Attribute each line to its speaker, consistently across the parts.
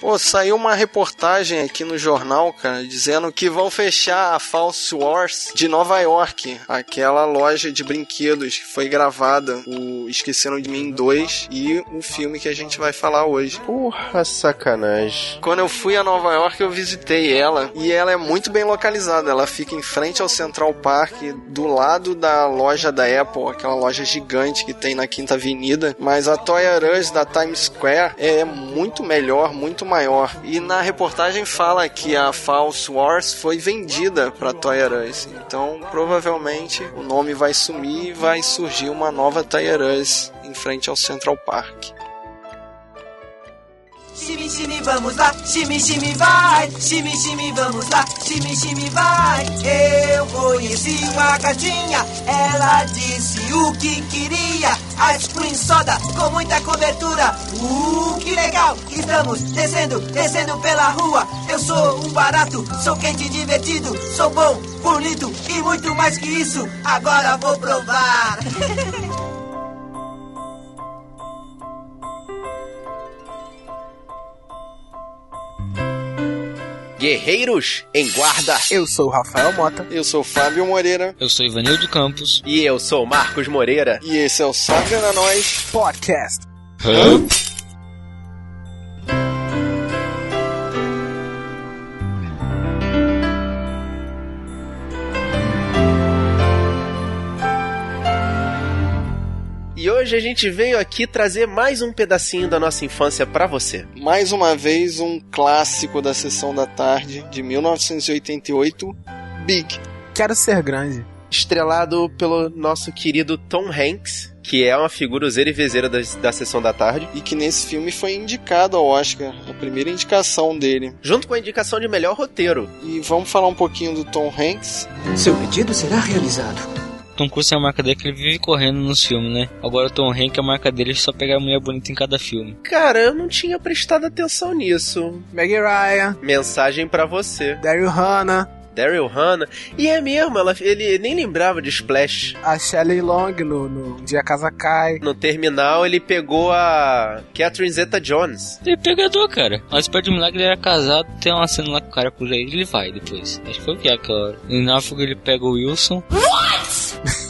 Speaker 1: Pô, saiu uma reportagem aqui no jornal, cara, dizendo que vão fechar a False Wars de Nova York, aquela loja de brinquedos que foi gravada, o Esqueceram de Mim 2 e o filme que a gente vai falar hoje.
Speaker 2: Porra, sacanagem.
Speaker 1: Quando eu fui a Nova York, eu visitei ela e ela é muito bem localizada. Ela fica em frente ao Central Park, do lado da loja da Apple, aquela loja gigante que tem na Quinta Avenida. Mas a Toy R Us da Times Square é muito melhor, muito maior. E na reportagem fala que a False Wars foi vendida para Toy Us. Então, provavelmente o nome vai sumir e vai surgir uma nova Toy Us em frente ao Central Park.
Speaker 3: Shimi, shimi, vamos lá, shimi, shimi, vai. Shimi, shimi, vamos lá, shimi, shimi, vai. Eu conheci uma gatinha, ela disse o que queria. Ice cream soda com muita cobertura. Uh, que legal! Estamos descendo, descendo pela rua. Eu sou um barato, sou quente e divertido. Sou bom, bonito e muito mais que isso. Agora vou provar.
Speaker 2: Guerreiros em guarda.
Speaker 4: Eu sou o Rafael Mota.
Speaker 1: Eu sou Fábio Moreira.
Speaker 5: Eu sou Ivanildo Campos.
Speaker 2: E eu sou Marcos Moreira.
Speaker 1: E esse é o Sabe na Nós
Speaker 4: Podcast.
Speaker 5: Hã?
Speaker 2: Hoje a gente veio aqui trazer mais um pedacinho da nossa infância para você.
Speaker 1: Mais uma vez um clássico da sessão da tarde de 1988, Big.
Speaker 4: Quero ser grande.
Speaker 2: Estrelado pelo nosso querido Tom Hanks, que é uma figura useira e vezeira da, da sessão da tarde.
Speaker 1: E que nesse filme foi indicado ao Oscar, a primeira indicação dele.
Speaker 2: Junto com a indicação de melhor roteiro.
Speaker 1: E vamos falar um pouquinho do Tom Hanks.
Speaker 3: Seu pedido será realizado.
Speaker 5: Tom Cruise é a marca dele que ele vive correndo nos filmes, né? Agora o Tom Hanks, a marca dele é só pegar a mulher bonita em cada filme.
Speaker 2: Cara, eu não tinha prestado atenção nisso.
Speaker 4: Meg Ryan,
Speaker 2: Mensagem para você.
Speaker 4: Daryl Hannah,
Speaker 2: Daryl Hannah. E é mesmo, ela, ele nem lembrava de Splash.
Speaker 4: a Shelley Long no, no Dia a Casa Cai.
Speaker 2: No terminal, ele pegou a Catherine Zeta-Jones.
Speaker 5: Ele é pegador, cara. Mas perto de milagre ele era casado, tem uma cena lá que o cara por aí, ele vai depois. Acho que foi o que é aquela hora. E Náufrago ele pega o Wilson.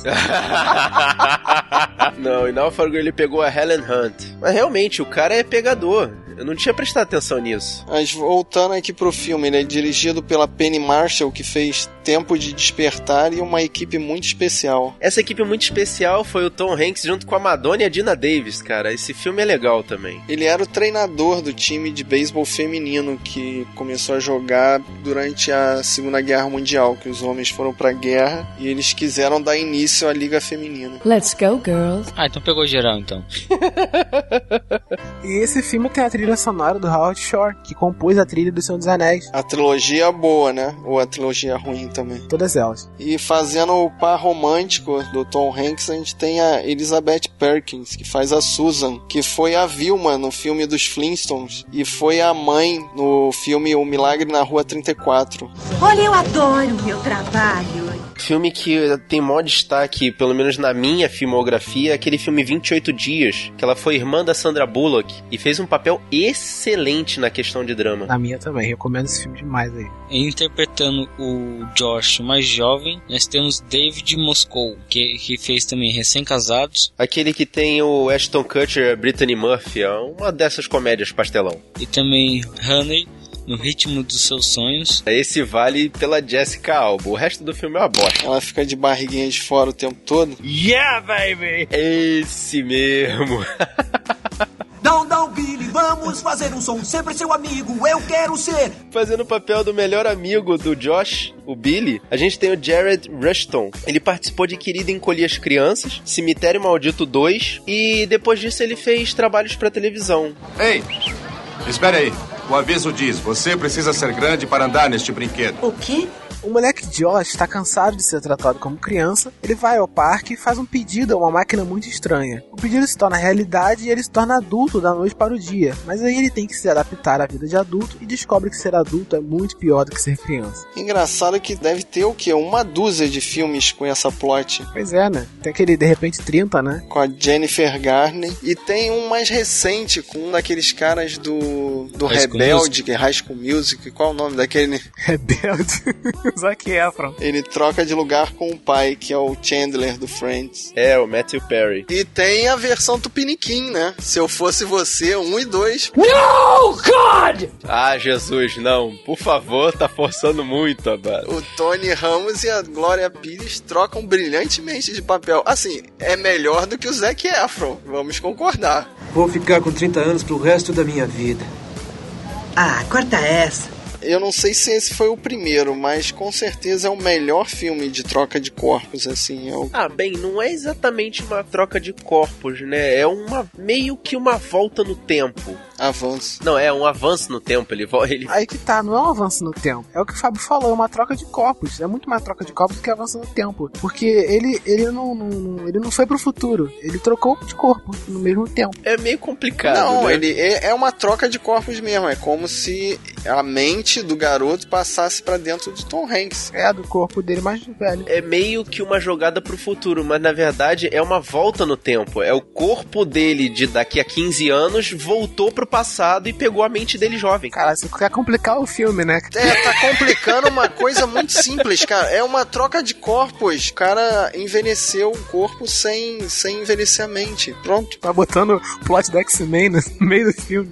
Speaker 2: não, em Náufrago ele pegou a Helen Hunt. Mas realmente, o cara é pegador. Eu não tinha prestado atenção nisso.
Speaker 1: Mas voltando aqui pro filme, ele é dirigido pela Penny Marshall, que fez Tempo de Despertar e uma equipe muito especial.
Speaker 2: Essa equipe muito especial foi o Tom Hanks junto com a Madonna e a Dina Davis, cara. Esse filme é legal também.
Speaker 1: Ele era o treinador do time de beisebol feminino que começou a jogar durante a Segunda Guerra Mundial, que os homens foram pra guerra e eles quiseram dar início à Liga Feminina.
Speaker 6: Let's go, girls.
Speaker 5: Ah, então pegou geral então.
Speaker 4: E esse filme tem a trilha sonora do Howard Shore, que compôs a trilha do Senhor dos Anéis.
Speaker 1: A trilogia boa, né? Ou a trilogia ruim também.
Speaker 4: Todas elas.
Speaker 1: E fazendo o par romântico do Tom Hanks, a gente tem a Elizabeth Perkins, que faz a Susan, que foi a Vilma no filme dos Flintstones e foi a mãe no filme O Milagre na Rua 34.
Speaker 7: Olha, eu adoro o meu trabalho.
Speaker 2: Filme que tem maior destaque, pelo menos na minha filmografia, é aquele filme 28 Dias, que ela foi irmã da Sandra Bullock e fez um papel excelente na questão de drama.
Speaker 4: Na minha também, recomendo esse filme demais aí.
Speaker 5: Interpretando o Josh mais jovem, nós temos David Moscow, que, que fez também Recém-Casados,
Speaker 2: Aquele que tem o Ashton Kutcher Brittany Murphy, é uma dessas comédias pastelão.
Speaker 5: e também Honey, no ritmo dos seus sonhos.
Speaker 2: Esse vale pela Jessica Alba, o resto do filme é uma bosta.
Speaker 1: Ela fica de barriguinha de fora o tempo todo.
Speaker 5: Yeah, baby!
Speaker 2: Esse mesmo.
Speaker 3: Não, não, Billy, vamos fazer um som. Sempre seu amigo, eu quero ser.
Speaker 2: Fazendo o papel do melhor amigo do Josh, o Billy, a gente tem o Jared Rushton. Ele participou de Querida Encolher as Crianças, Cemitério Maldito 2 e depois disso ele fez trabalhos pra televisão.
Speaker 8: Ei, espere aí. O aviso diz: você precisa ser grande para andar neste brinquedo.
Speaker 7: O quê?
Speaker 4: O moleque Josh está cansado de ser tratado como criança, ele vai ao parque e faz um pedido a uma máquina muito estranha. O pedido se torna realidade e ele se torna adulto da noite para o dia, mas aí ele tem que se adaptar à vida de adulto e descobre que ser adulto é muito pior do que ser criança.
Speaker 1: Engraçado que deve ter o quê? Uma dúzia de filmes com essa plot.
Speaker 4: Pois é, né? Tem aquele de repente 30, né?
Speaker 1: Com a Jennifer Garner. E tem um mais recente com um daqueles caras do, do
Speaker 5: High
Speaker 1: Rebelde, que é High School Music. Qual o nome daquele?
Speaker 4: Rebelde. Zac Efron.
Speaker 1: Ele troca de lugar com o pai, que é o Chandler do Friends.
Speaker 2: É, o Matthew Perry.
Speaker 1: E tem a versão Tupiniquim, né? Se eu fosse você, um e dois.
Speaker 2: Ah, Jesus, não. Por favor, tá forçando muito agora.
Speaker 1: O Tony Ramos e a Glória Pires trocam brilhantemente de papel. Assim, é melhor do que o Zac Efron, vamos concordar.
Speaker 6: Vou ficar com 30 anos pro resto da minha vida.
Speaker 3: Ah, corta essa.
Speaker 1: Eu não sei se esse foi o primeiro, mas com certeza é o melhor filme de troca de corpos, assim. É.
Speaker 2: Ah, bem, não é exatamente uma troca de corpos, né? É uma meio que uma volta no tempo.
Speaker 1: Avanço.
Speaker 2: Não, é um avanço no tempo. Ele, ele
Speaker 4: Aí que tá, não é um avanço no tempo. É o que o Fábio falou, é uma troca de corpos. É muito mais troca de corpos do que avanço no tempo. Porque ele, ele, não, não- ele não foi pro futuro. Ele trocou de corpo no mesmo tempo.
Speaker 2: é meio complicado.
Speaker 1: Não,
Speaker 2: né?
Speaker 1: ele é, é uma troca de corpos mesmo. É como se a mente do garoto passasse pra dentro de Tom Hanks.
Speaker 4: É do corpo dele mais velho.
Speaker 2: é meio que uma jogada pro futuro, mas na verdade é uma volta no tempo. É o corpo dele de daqui a 15 anos voltou pro passado e pegou a mente dele jovem.
Speaker 4: Cara, você quer complicar o filme, né?
Speaker 1: É, tá complicando uma coisa muito simples, cara. É uma troca de corpos. O cara envelheceu o corpo sem, sem envelhecer a mente. Pronto.
Speaker 4: Tá botando o plot do X-Men no meio do filme.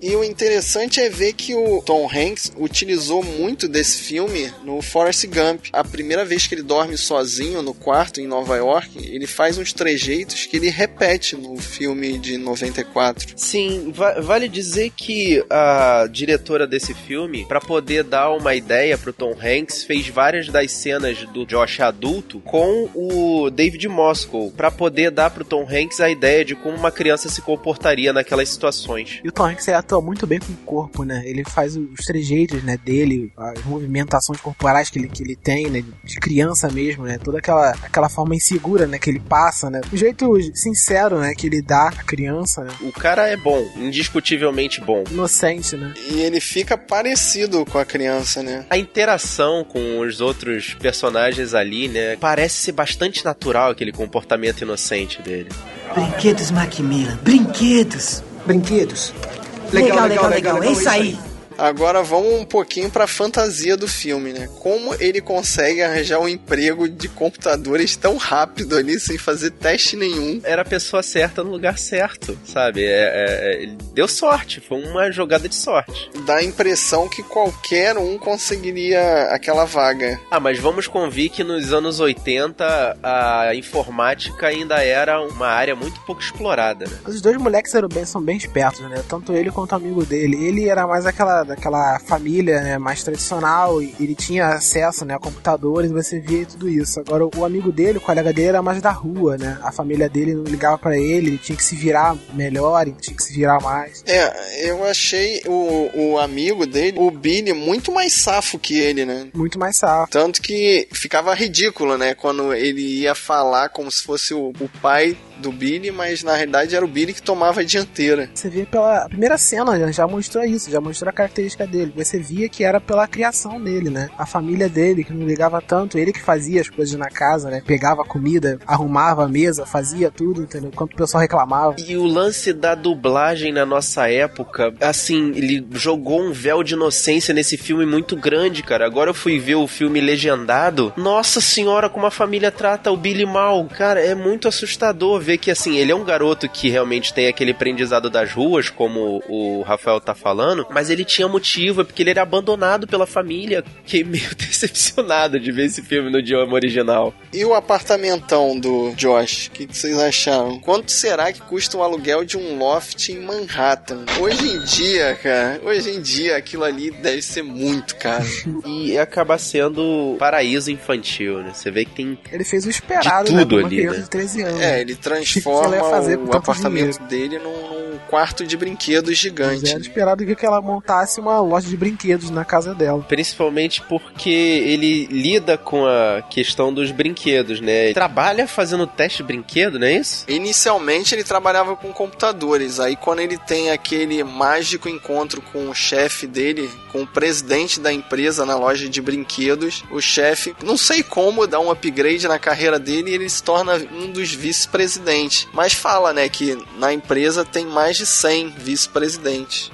Speaker 1: E o interessante é ver que o Tom Hanks utilizou muito desse filme no Forrest Gump. A primeira vez que ele dorme sozinho no quarto em Nova York, ele faz uns trejeitos que ele repete no filme de 94.
Speaker 2: Sim, vale dizer que a diretora desse filme, pra poder dar uma ideia pro Tom Hanks, fez várias das cenas do Josh adulto com o David Moscow, pra poder dar pro Tom Hanks a ideia de como uma criança se comportaria naquelas situações.
Speaker 4: E o Tom Hanks atua muito bem com o corpo, né? Ele faz os trejeitos, né, dele, as movimentações corporais que ele, que ele tem, né, de criança mesmo, né? Toda aquela, aquela forma insegura, né, que ele passa, né? O jeito sincero, né, que ele dá à criança, né?
Speaker 2: O cara é bom, indiscutivelmente bom.
Speaker 4: Inocente, né?
Speaker 1: E ele fica parecido com a criança, né?
Speaker 2: A interação com os outros personagens ali, né, parece ser bastante natural aquele comportamento inocente dele.
Speaker 3: Brinquedos Macmillan, brinquedos.
Speaker 6: Brinquedos.
Speaker 3: Legal, legal, legal. É isso aí.
Speaker 1: Agora vamos um pouquinho pra fantasia do filme, né? Como ele consegue arranjar um emprego de computadores tão rápido ali, sem fazer teste nenhum.
Speaker 2: Era a pessoa certa no lugar certo, sabe? É, é, é, ele deu sorte, foi uma jogada de sorte.
Speaker 1: Dá a impressão que qualquer um conseguiria aquela vaga.
Speaker 2: Ah, mas vamos convir que nos anos 80 a informática ainda era uma área muito pouco explorada, né?
Speaker 4: Os dois moleques eram bem, são bem espertos, né? Tanto ele quanto o amigo dele. Ele era mais aquela daquela família, né, mais tradicional e ele tinha acesso, né, a computadores, você via tudo isso. Agora o amigo dele, o colega dele era mais da rua, né? A família dele não ligava pra ele, ele tinha que se virar melhor, ele tinha que se virar mais.
Speaker 1: É, eu achei o, o amigo dele, o Billy, muito mais safo que ele, né?
Speaker 4: Muito mais safo.
Speaker 1: Tanto que ficava ridículo, né? Quando ele ia falar como se fosse o, o pai do Billy, mas na realidade era o Billy que tomava a dianteira.
Speaker 4: Você vê pela primeira cena, já, já mostrou isso, já mostrou a característica dele. Você via que era pela criação dele, né? A família dele, que não ligava tanto, ele que fazia as coisas na casa, né? Pegava a comida, arrumava a mesa, fazia tudo, entendeu? Enquanto o pessoal reclamava.
Speaker 2: E o lance da dublagem na nossa época, assim, ele jogou um véu de inocência nesse filme muito grande, cara. Agora eu fui ver o filme legendado. Nossa senhora, como a família trata o Billy mal. Cara, é muito assustador ver que, assim, ele é um garoto que realmente tem aquele aprendizado das ruas, como o Rafael tá falando, mas ele tinha motivo, é porque ele era abandonado pela família. Fiquei meio decepcionado de ver esse filme no idioma original.
Speaker 1: E o apartamentão do Josh? O que, que vocês acharam? Quanto será que custa o aluguel de um loft em Manhattan? Hoje em dia, cara, hoje em dia aquilo ali deve ser muito caro.
Speaker 2: E acaba sendo paraíso infantil, né? Você vê que tem
Speaker 4: Ele fez o esperado,
Speaker 2: De
Speaker 4: né?
Speaker 2: tudo
Speaker 4: uma
Speaker 2: ali, né?
Speaker 4: de 13 anos.
Speaker 1: É, ele transforma o apartamento dele num, num quarto de brinquedos gigante.
Speaker 4: Era esperado que ela montasse uma loja de brinquedos na casa dela.
Speaker 2: Principalmente porque ele lida com a questão dos brinquedos, né? Ele trabalha fazendo teste de brinquedo, não é isso?
Speaker 1: Inicialmente ele trabalhava com computadores, aí quando ele tem aquele mágico encontro com o chefe dele, com o presidente da empresa na loja de brinquedos, o chefe, não sei como, dá um upgrade na carreira dele e ele se torna um dos vice-presidentes. Mas fala, né, que na empresa tem mais de 100 vice-presidentes.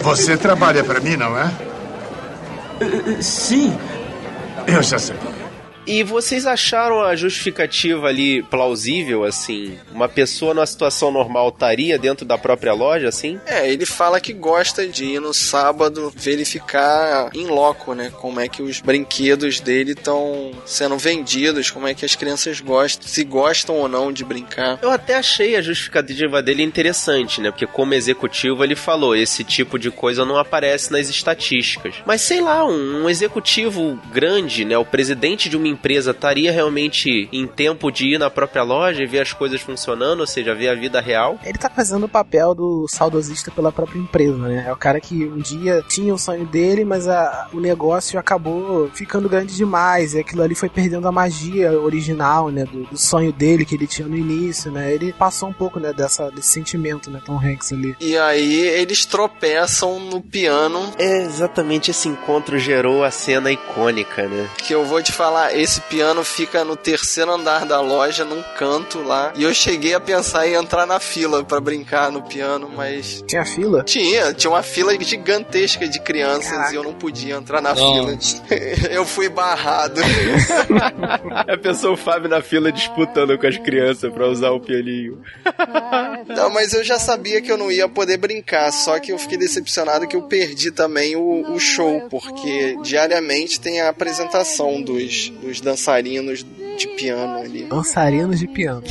Speaker 8: Você trabalha para mim, não é?
Speaker 6: Sim.
Speaker 8: Eu já sei.
Speaker 2: E vocês acharam a justificativa ali plausível, assim? Uma pessoa numa situação normal estaria dentro da própria loja, assim?
Speaker 1: É, ele fala que gosta de ir no sábado verificar em loco, né? Como é que os brinquedos dele estão sendo vendidos, como é que as crianças gostam, se gostam ou não de brincar.
Speaker 2: Eu até achei a justificativa dele interessante, né? Porque como executivo ele falou, esse tipo de coisa não aparece nas estatísticas. Mas sei lá, um, um executivo grande, né? O presidente de uma empresa estaria realmente em tempo de ir na própria loja e ver as coisas funcionando, ou seja, ver a vida real?
Speaker 4: Ele tá fazendo o papel do saudosista pela própria empresa, né? É o cara que um dia tinha o sonho dele, mas a, o negócio acabou ficando grande demais, e aquilo ali foi perdendo a magia original, né? Do, do sonho dele que ele tinha no início, né? Ele passou um pouco, né, dessa, desse sentimento, né, Tom Hanks ali.
Speaker 1: E aí eles tropeçam no piano.
Speaker 2: É, exatamente esse encontro gerou a cena icônica, né?
Speaker 1: Que eu vou te falar, esse piano fica no terceiro andar da loja, num canto lá. E eu cheguei a pensar em entrar na fila para brincar no piano, mas.
Speaker 4: Tinha fila?
Speaker 1: Tinha, tinha uma fila gigantesca de crianças Caraca. e eu não podia entrar na não. fila. eu fui barrado.
Speaker 2: a pessoa o Fábio na fila disputando com as crianças para usar o pianinho.
Speaker 1: não, mas eu já sabia que eu não ia poder brincar, só que eu fiquei decepcionado que eu perdi também o, o show, porque diariamente tem a apresentação dos, dos dançarinos de piano ali.
Speaker 4: Dançarinos de piano.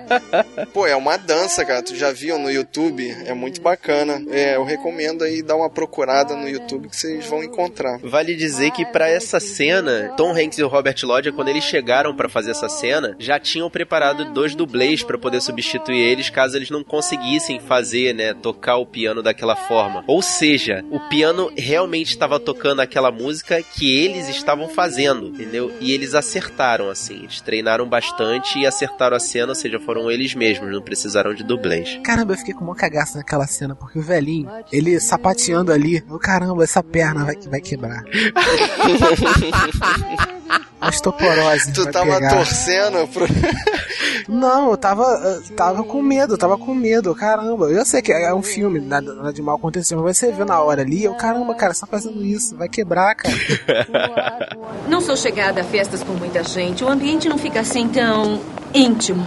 Speaker 1: Pô, é uma dança, cara. Tu já viu no YouTube? É muito bacana. É, eu recomendo aí dar uma procurada no YouTube que vocês vão encontrar.
Speaker 2: Vale dizer que para essa cena, Tom Hanks e o Robert Lodge, quando eles chegaram para fazer essa cena, já tinham preparado dois dublês para poder substituir eles caso eles não conseguissem fazer, né, tocar o piano daquela forma. Ou seja, o piano realmente estava tocando aquela música que eles estavam fazendo, entendeu? E eles acertaram, assim. Eles treinaram bastante e acertaram a cena, ou seja, foram eles mesmos, não precisaram de dublês.
Speaker 4: Caramba, eu fiquei com uma cagaça naquela cena, porque o velhinho, ele sapateando ali, oh, caramba, essa perna vai, vai quebrar. Osteoporose.
Speaker 1: Tu tava
Speaker 4: pegar.
Speaker 1: torcendo pro.
Speaker 4: Não, eu tava, eu tava com medo, eu tava com medo, caramba. Eu sei que é um filme, nada, nada de mal aconteceu, mas você vê na hora ali, eu, caramba, cara, você tá fazendo isso, vai quebrar, cara.
Speaker 7: Não sou chegada a festas com muita gente, o ambiente não fica assim tão íntimo.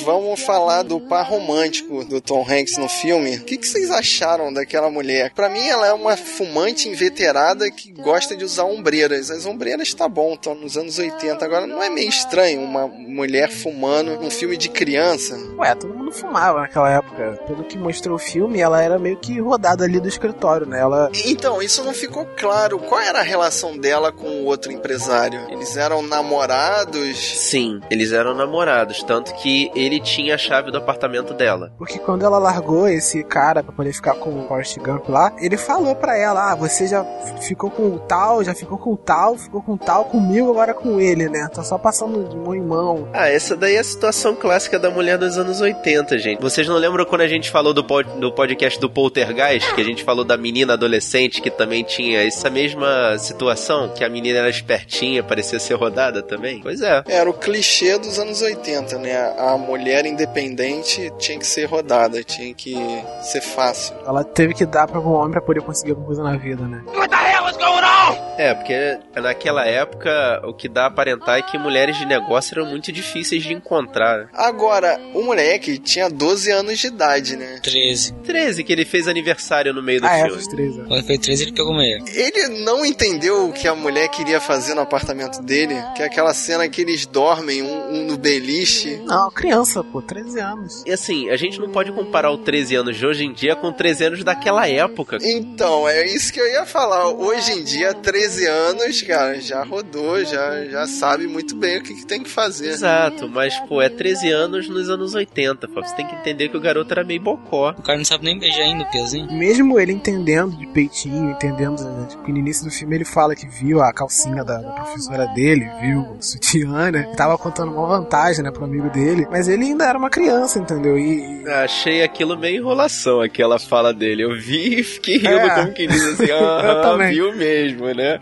Speaker 1: Vamos falar do par romântico do Tom Hanks no filme. O que, que vocês acharam daquela mulher? Para mim, ela é uma fumante inveterada que gosta de usar ombreiras. As ombreiras tá bom, estão nos anos 80. Agora, não é meio estranho uma mulher fumando num filme de criança?
Speaker 4: Ué, todo mundo fumava naquela época. Pelo que mostrou o filme, ela era meio que rodada ali do escritório, né? Ela...
Speaker 1: Então, isso não ficou claro. Qual era a relação dela com o outro empresário? Eles eram namorados?
Speaker 2: Sim, eles eram namorados. Tanto que ele tinha a chave do apartamento dela.
Speaker 4: Porque quando ela largou esse cara pra poder ficar com o Forrest Gump lá, ele falou pra ela: Ah, você já ficou com o tal, já ficou com o tal, ficou com o tal, comigo, agora com ele, né? Tá só passando de mão em mão.
Speaker 2: Ah, essa daí é a situação clássica da mulher dos anos 80, gente. Vocês não lembram quando a gente falou do, pod do podcast do Poltergeist, que a gente falou da menina adolescente que também tinha essa mesma situação? Que a menina era espertinha, parecia ser rodada também? Pois é.
Speaker 1: Era o clichê dos anos 80, né? A mulher independente tinha que ser rodada, tinha que ser fácil.
Speaker 4: Ela teve que dar para um homem para poder conseguir alguma coisa na vida, né?
Speaker 2: What the hell is going on? É, porque naquela época o que dá a aparentar é que mulheres de negócio eram muito difíceis de encontrar.
Speaker 1: Agora, o moleque tinha 12 anos de idade, né?
Speaker 5: 13.
Speaker 2: 13, que ele fez aniversário no meio do
Speaker 4: ah,
Speaker 2: filme.
Speaker 4: É, 13.
Speaker 5: Quando foi 13, ele pegou meio.
Speaker 1: Ele não entendeu o que a mulher queria fazer no apartamento dele, que é aquela cena que eles dormem, um, um no beliche.
Speaker 4: Não, criança, pô, 13 anos.
Speaker 2: E assim, a gente não pode comparar o 13 anos de hoje em dia com 13 anos daquela época.
Speaker 1: Então, é isso que eu ia falar. Hoje em dia, 13 13 anos, cara, já rodou, já, já sabe muito bem o que, que tem que fazer.
Speaker 2: Exato, mas, pô, é 13 anos nos anos 80, pô. Você tem que entender que o garoto era meio bocó.
Speaker 5: O cara não sabe nem beijar ainda o piazinho.
Speaker 4: Mesmo ele entendendo de peitinho, entendendo, né, tipo, no início do filme ele fala que viu a calcinha da, da professora dele, viu o sutiã, né? Tava contando uma vantagem, né, pro amigo dele. Mas ele ainda era uma criança, entendeu? E, e-
Speaker 2: Achei aquilo meio enrolação, aquela fala dele. Eu vi e fiquei rindo
Speaker 4: É.
Speaker 2: como que diz assim,
Speaker 4: Eu
Speaker 2: ah, viu mesmo, né?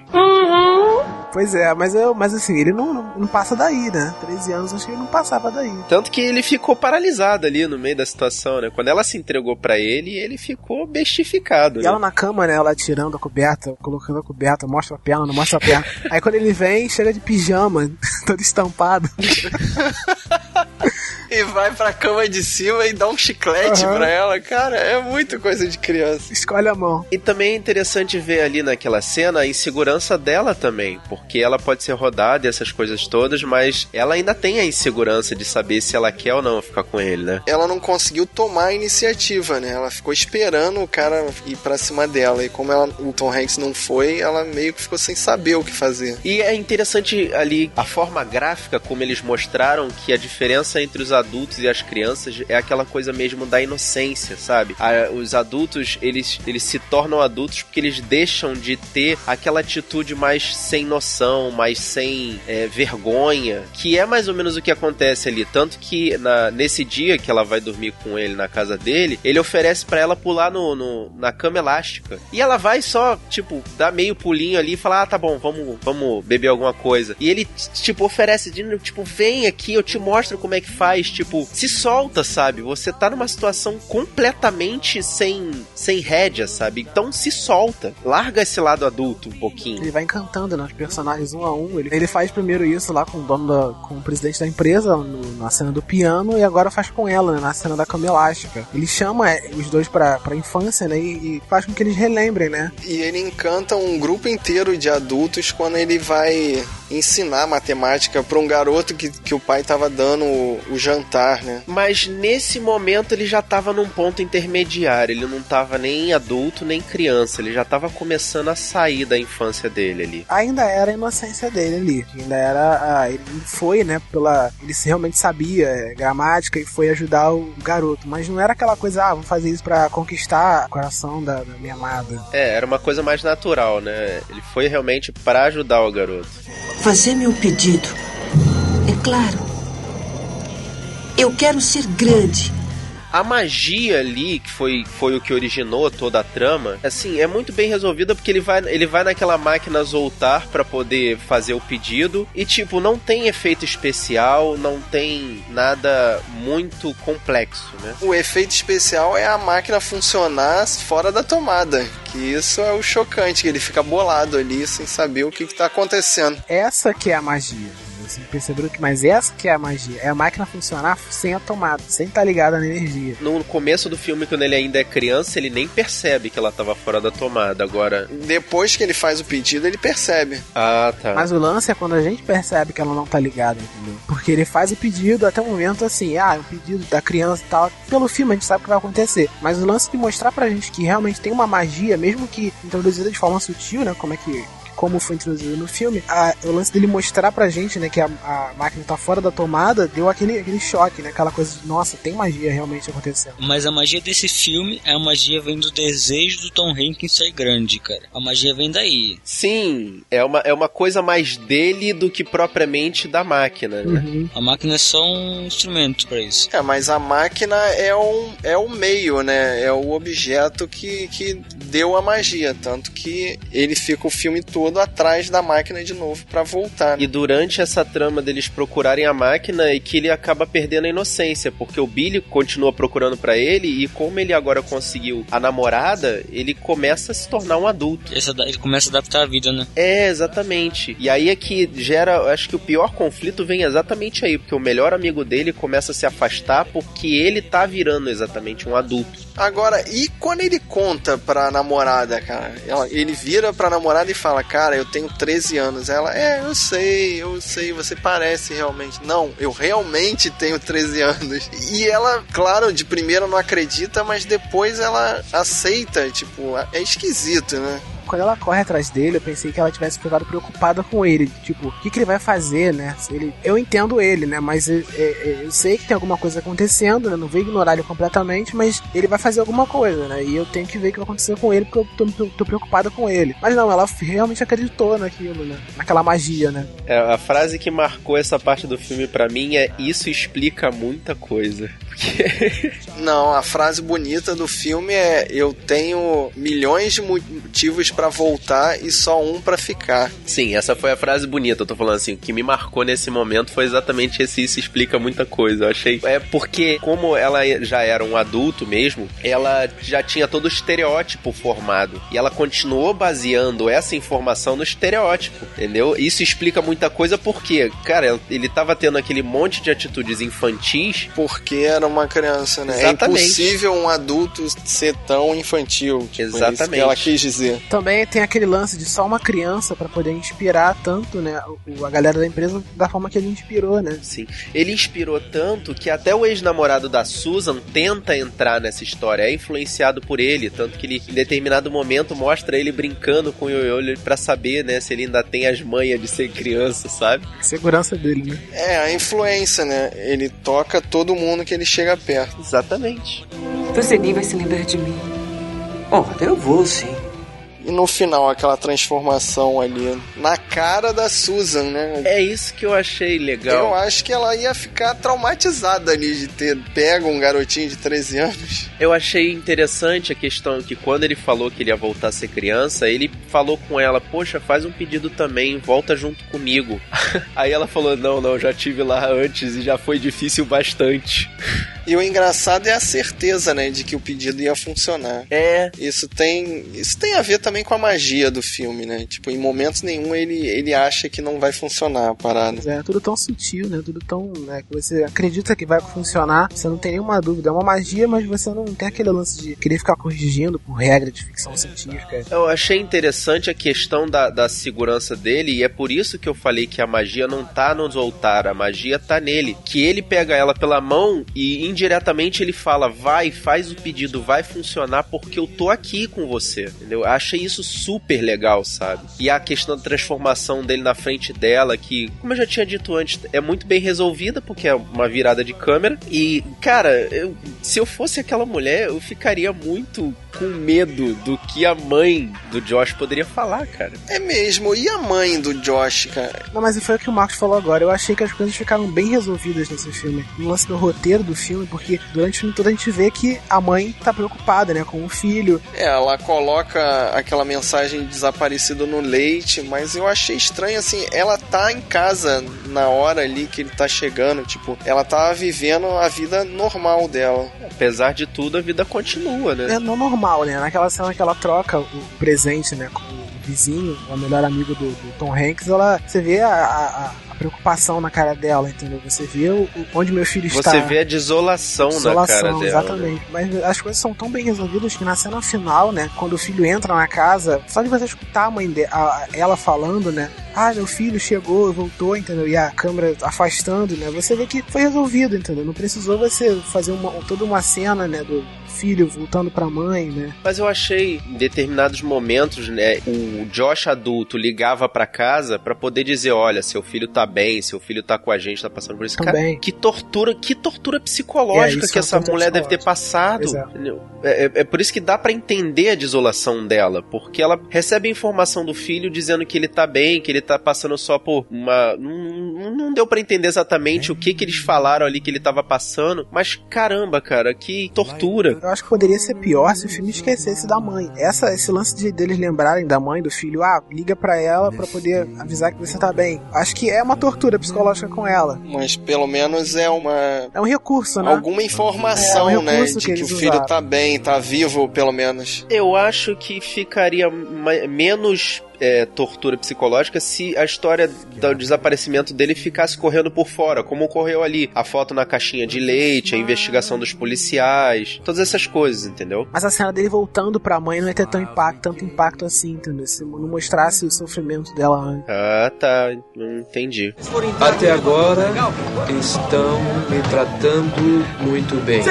Speaker 4: Pois é, mas, eu, mas assim, ele não, não, não passa daí, né? 13 anos, acho que ele não passava daí.
Speaker 2: Tanto que ele ficou paralisado ali no meio da situação, né? Quando ela se entregou pra ele, ele ficou bestificado.
Speaker 4: E
Speaker 2: né?
Speaker 4: ela na cama, né? Ela tirando a coberta, colocando a coberta, mostra a perna, não mostra a perna. Aí quando ele vem, chega de pijama, todo estampado.
Speaker 1: E vai pra cama de cima e dá um chiclete
Speaker 4: Aham.
Speaker 1: pra ela. Cara, é muito coisa de criança.
Speaker 4: Escolhe a mão.
Speaker 2: E também é interessante ver ali naquela cena a insegurança dela também, porque ela pode ser rodada e essas coisas todas, mas ela ainda tem a insegurança de saber se ela quer ou não ficar com ele, né?
Speaker 1: Ela não conseguiu tomar a iniciativa, né? Ela ficou esperando o cara ir pra cima dela. E como ela, o Tom Hanks não foi, ela meio que ficou sem saber o que fazer.
Speaker 2: E é interessante ali a forma gráfica como eles mostraram que a diferença entre os adultos e as crianças é aquela coisa mesmo da inocência, sabe? A- os adultos, eles, eles se tornam adultos porque eles deixam de ter aquela atitude mais sem noção, mais sem é, vergonha, que é mais ou menos o que acontece ali. Tanto que na- nesse dia que ela vai dormir com ele na casa dele, ele oferece pra ela pular no, no- na cama elástica. E ela vai só, tipo, dar meio pulinho ali e falar: Ah, tá bom, vamos, vamos beber alguma coisa. E ele, tipo, oferece, tipo, vem aqui, eu te mostro como é que faz. Tipo, se solta, sabe? Você tá numa situação completamente sem, sem rédea, sabe? Então se solta. Larga esse lado adulto um pouquinho.
Speaker 4: Ele vai encantando, né? Os personagens um a um. Ele, ele faz primeiro isso lá com o dono da, com o presidente da empresa, no- na cena do piano, e agora faz com ela, né? Na cena da cama elástica. Ele chama é, os dois pra, pra infância, né? E, e faz com que eles relembrem, né?
Speaker 1: E ele encanta um grupo inteiro de adultos quando ele vai ensinar matemática pra um garoto que, que o pai tava dando o, o jantar, né?
Speaker 2: Mas nesse momento ele já tava num ponto intermediário. Ele não tava nem adulto nem criança. Ele já tava começando a sair da infância dele ali.
Speaker 4: Ainda era a inocência dele ali. Ainda era. ah, ele foi, né? Pela. Ele realmente sabia é, gramática e foi ajudar o garoto. Mas não era aquela coisa, ah, vou fazer isso pra conquistar o coração da, da minha amada.
Speaker 2: É, era uma coisa mais natural, né? Ele foi realmente para ajudar o garoto.
Speaker 9: Fazer meu pedido. É claro. Eu quero ser grande.
Speaker 2: A magia ali, que foi, foi o que originou toda a trama, assim, é muito bem resolvida porque ele vai, ele vai naquela máquina Zoltar pra poder fazer o pedido e, tipo, não tem efeito especial, não tem nada muito complexo, né?
Speaker 1: O efeito especial é a máquina funcionar fora da tomada. Que isso é o chocante, que ele fica bolado ali sem saber o que, que tá acontecendo.
Speaker 4: Essa que é a magia. Vocês perceberam que, mas essa que é a magia. É a máquina funcionar sem a tomada, sem estar ligada na energia.
Speaker 2: No começo do filme, quando ele ainda é criança, ele nem percebe que ela tava fora da tomada. Agora.
Speaker 1: Depois que ele faz o pedido, ele percebe.
Speaker 2: Ah, tá.
Speaker 4: Mas o lance é quando a gente percebe que ela não tá ligada, entendeu? Porque ele faz o pedido até o momento assim, ah, o pedido da criança e tal. Pelo filme a gente sabe o que vai acontecer. Mas o lance de mostrar pra gente que realmente tem uma magia, mesmo que introduzida de forma sutil, né? Como é que. Como foi introduzido no filme, a- o lance dele mostrar pra gente, né, que a, a máquina tá fora da tomada, deu aquele, aquele choque, né? Aquela coisa de, nossa, tem magia realmente acontecendo.
Speaker 5: Mas a magia desse filme, é a magia vem do desejo do Tom Hanks ser grande, cara. A magia vem daí.
Speaker 2: Sim, é uma, é uma coisa mais dele do que propriamente da máquina, né?
Speaker 4: Uhum.
Speaker 5: A máquina é só um instrumento pra isso.
Speaker 1: É, mas a máquina é o, é o meio, né? É o objeto que, que deu a magia. Tanto que ele fica o filme todo atrás da máquina de novo pra voltar. né?
Speaker 2: E durante essa trama deles procurarem a máquina e que ele acaba perdendo a inocência, porque o Billy continua procurando pra ele e como ele agora conseguiu a namorada, ele começa a se tornar um adulto.
Speaker 5: Ele começa a adaptar a vida, né?
Speaker 2: É, exatamente. E aí é que gera, eu acho que o pior conflito vem exatamente aí, porque o melhor amigo dele começa a se afastar porque ele tá virando exatamente um adulto.
Speaker 1: Agora, e quando ele conta pra namorada, cara? Ele vira pra namorada e fala: Cara, eu tenho 13 anos. Ela, é, eu sei, eu sei, você parece realmente. Não, eu realmente tenho 13 anos. E ela, claro, de primeira não acredita, mas depois ela aceita. Tipo, é esquisito, né?
Speaker 4: Quando ela corre atrás dele, eu pensei que ela tivesse ficado preocupada com ele. Tipo, o que, que ele vai fazer, né? Ele, eu entendo ele, né? Mas eu, eu, eu sei que tem alguma coisa acontecendo, né? Não vou ignorar ele completamente, mas ele vai fazer alguma coisa, né? E eu tenho que ver o que vai acontecer com ele, porque eu tô, tô preocupada com ele. Mas não, ela realmente acreditou naquilo, né? Naquela magia, né?
Speaker 2: É, a frase que marcou essa parte do filme para mim é: Isso explica muita coisa.
Speaker 1: Não, a frase bonita do filme é: Eu tenho milhões de motivos para voltar e só um para ficar.
Speaker 2: Sim, essa foi a frase bonita. Eu tô falando assim: o que me marcou nesse momento foi exatamente esse: Isso explica muita coisa. Eu achei. É porque, como ela já era um adulto mesmo, ela já tinha todo o estereótipo formado. E ela continuou baseando essa informação no estereótipo, entendeu? Isso explica muita coisa porque, cara, ele tava tendo aquele monte de atitudes infantis.
Speaker 1: Porque era uma criança, né? Exatamente. É impossível um adulto ser tão infantil. Tipo, Exatamente. É isso que ela quis dizer.
Speaker 4: Também tem aquele lance de só uma criança para poder inspirar tanto, né, a galera da empresa da forma que ele inspirou, né?
Speaker 2: Sim. Ele inspirou tanto que até o ex-namorado da Susan tenta entrar nessa história, é influenciado por ele, tanto que ele em determinado momento mostra ele brincando com o Yoyo para saber, né, se ele ainda tem as manhas de ser criança, sabe?
Speaker 4: Segurança dele, né?
Speaker 1: É, a influência, né? Ele toca todo mundo que ele chega perto.
Speaker 2: Exatamente.
Speaker 6: Você nem vai se lembrar de mim. Oh, eu vou sim.
Speaker 1: E no final, aquela transformação ali na cara da Susan, né?
Speaker 2: É isso que eu achei legal.
Speaker 1: Eu acho que ela ia ficar traumatizada ali de ter pego um garotinho de 13 anos.
Speaker 2: Eu achei interessante a questão que quando ele falou que ele ia voltar a ser criança, ele falou com ela: Poxa, faz um pedido também, volta junto comigo. Aí ela falou: Não, não, já tive lá antes e já foi difícil bastante.
Speaker 1: E o engraçado é a certeza, né, de que o pedido ia funcionar.
Speaker 2: É.
Speaker 1: Isso tem, isso tem a ver também com a magia do filme, né? Tipo, em momentos nenhum ele, ele acha que não vai funcionar a parada.
Speaker 4: É, tudo tão sutil, né? Tudo tão, né, que você acredita que vai funcionar, você não tem nenhuma dúvida. É uma magia, mas você não tem aquele lance de querer ficar corrigindo por regra de ficção científica.
Speaker 2: Eu achei interessante a questão da, da segurança dele e é por isso que eu falei que a magia não tá no Zoltar, a magia tá nele. Que ele pega ela pela mão e indiretamente ele fala: vai, faz o pedido, vai funcionar porque eu tô aqui com você. Entendeu? Achei isso super legal, sabe? E a questão da transformação dele na frente dela, que, como eu já tinha dito antes, é muito bem resolvida porque é uma virada de câmera. E, cara, eu, se eu fosse aquela mulher, eu ficaria muito com medo do que a mãe do Josh poderia falar, cara.
Speaker 1: É mesmo, e a mãe do Josh, cara?
Speaker 4: Não, mas foi o que o Marcos falou agora. Eu achei que as coisas ficaram bem resolvidas nesse filme. No lance do roteiro do filme, porque durante o filme todo a gente vê que a mãe tá preocupada, né, com o filho.
Speaker 1: É, ela coloca aquela mensagem desaparecido no leite, mas eu achei estranho, assim, ela tá em casa na hora ali que ele tá chegando, tipo, ela tá vivendo a vida normal dela.
Speaker 2: Apesar de tudo, a vida continua, né?
Speaker 4: É não normal, né? Naquela cena que ela troca o presente, né, com o vizinho, o melhor amigo do, do Tom Hanks, ela, você vê a, a, a preocupação na cara dela, entendeu? Você vê o, onde meu filho está.
Speaker 2: Você vê a desolação, desolação na cara dela.
Speaker 4: Exatamente. Né? Mas as coisas são tão bem resolvidas que na cena final, né, quando o filho entra na casa, só de você escutar a mãe de, a, ela falando, né, ah, meu filho chegou, voltou, entendeu? E a câmera afastando, né? Você vê que foi resolvido, entendeu? Não precisou você fazer uma, toda uma cena, né, do filho voltando pra mãe, né?
Speaker 2: Mas eu achei, em determinados momentos, né, o Josh adulto ligava para casa para poder dizer, olha, seu filho tá bem, seu filho tá com a gente, tá passando por isso. Cara, que tortura, que tortura psicológica é, que é essa mulher deve ter passado. É, é, é, por isso que dá para entender a desolação dela, porque ela recebe informação do filho dizendo que ele tá bem, que ele tá passando só por uma... Não, não deu para entender exatamente o que que eles falaram ali que ele tava passando, mas caramba, cara, que tortura.
Speaker 4: Eu acho que poderia ser pior se o filme esquecesse da mãe. Essa, esse lance de deles lembrarem da mãe, do filho, ah, liga para ela para poder avisar que você tá bem. Acho que é uma tortura psicológica com ela.
Speaker 1: Mas pelo menos é uma.
Speaker 4: É um recurso, né?
Speaker 1: Alguma informação, é, é um né? De que, que o filho usaram. tá bem, tá vivo, pelo menos.
Speaker 2: Eu acho que ficaria menos é, tortura psicológica se a história do desaparecimento dele ficasse correndo por fora, como ocorreu ali. A foto na caixinha de leite, a investigação dos policiais, todas essas coisas, entendeu?
Speaker 4: Mas a cena dele voltando pra mãe não ia ter tão impacto, tanto impacto assim, entendeu? Se não mostrasse o sofrimento dela antes.
Speaker 2: Ah, tá. Entendi.
Speaker 6: Até agora estão me tratando muito bem.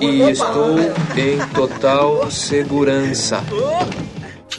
Speaker 6: E estou em total segurança.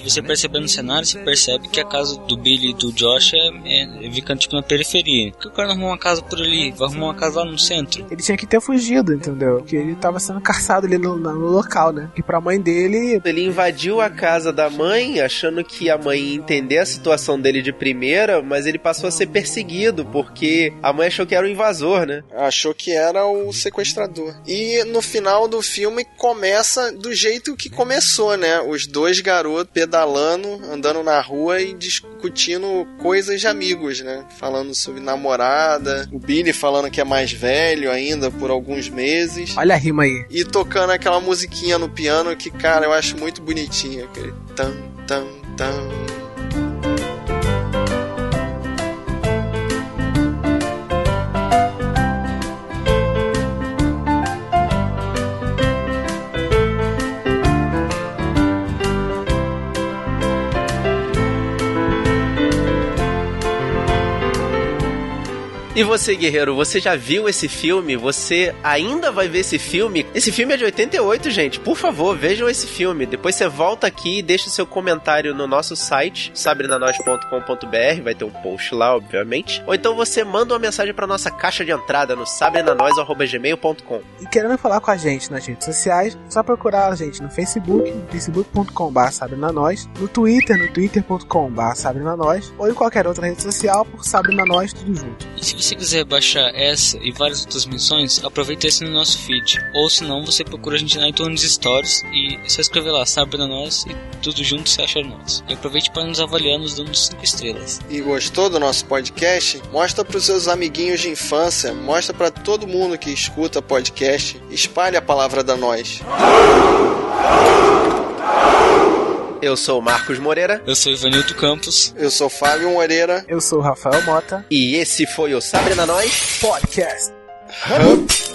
Speaker 5: Você perceber no cenário, você percebe que a casa do Billy e do Josh é, é, fica tipo na periferia. Por que o cara não arrumou uma casa por ali? Vai arrumar uma casa lá no centro?
Speaker 4: Ele tinha que ter fugido, entendeu? Porque ele tava sendo caçado ali no, no local, né? E pra mãe dele.
Speaker 2: Ele invadiu a casa da mãe, achando que a mãe ia entender a situação dele de primeira, mas ele passou a ser perseguido, porque a mãe achou que era o invasor, né?
Speaker 1: Achou que era o sequestrador. E no final do filme começa do jeito que começou, né? Os dois garotos pedalando, andando na rua e discutindo coisas de amigos, né? Falando sobre namorada, o Billy falando que é mais velho ainda por alguns meses.
Speaker 4: Olha a rima aí.
Speaker 1: E tocando aquela musiquinha no piano que, cara, eu acho muito bonitinha. Aquele tam, tam, tam.
Speaker 2: E você, guerreiro, você já viu esse filme? Você ainda vai ver esse filme? Esse filme é de 88, gente. Por favor, vejam esse filme. Depois você volta aqui e deixa seu comentário no nosso site, sabrenanois.com.br, vai ter um post lá, obviamente. Ou então você manda uma mensagem para nossa caixa de entrada no sabrenanois.gmail.com.
Speaker 4: E querendo falar com a gente nas redes sociais, só procurar a gente no Facebook, facebook.com.br sabrenanois, no Twitter, no twitter.com.br sabrenanois, ou em qualquer outra rede social por sabrenanois, tudo junto.
Speaker 5: Se você quiser baixar essa e várias outras missões, aproveita esse no nosso feed. Ou se não, você procura a gente na iTunes Stories e só escrever lá, sabe da nós e tudo junto você acha nós. E aproveite para nos avaliar nos dando 5 estrelas.
Speaker 1: E gostou do nosso podcast? Mostra para os seus amiguinhos de infância, mostra para todo mundo que escuta podcast, espalhe a palavra da nós.
Speaker 2: Eu sou o Marcos Moreira.
Speaker 5: Eu sou Ivanildo Campos.
Speaker 1: Eu sou Fábio Moreira.
Speaker 4: Eu sou o Rafael Mota.
Speaker 2: E esse foi o Sabrina Nós
Speaker 4: Podcast.
Speaker 1: Hub.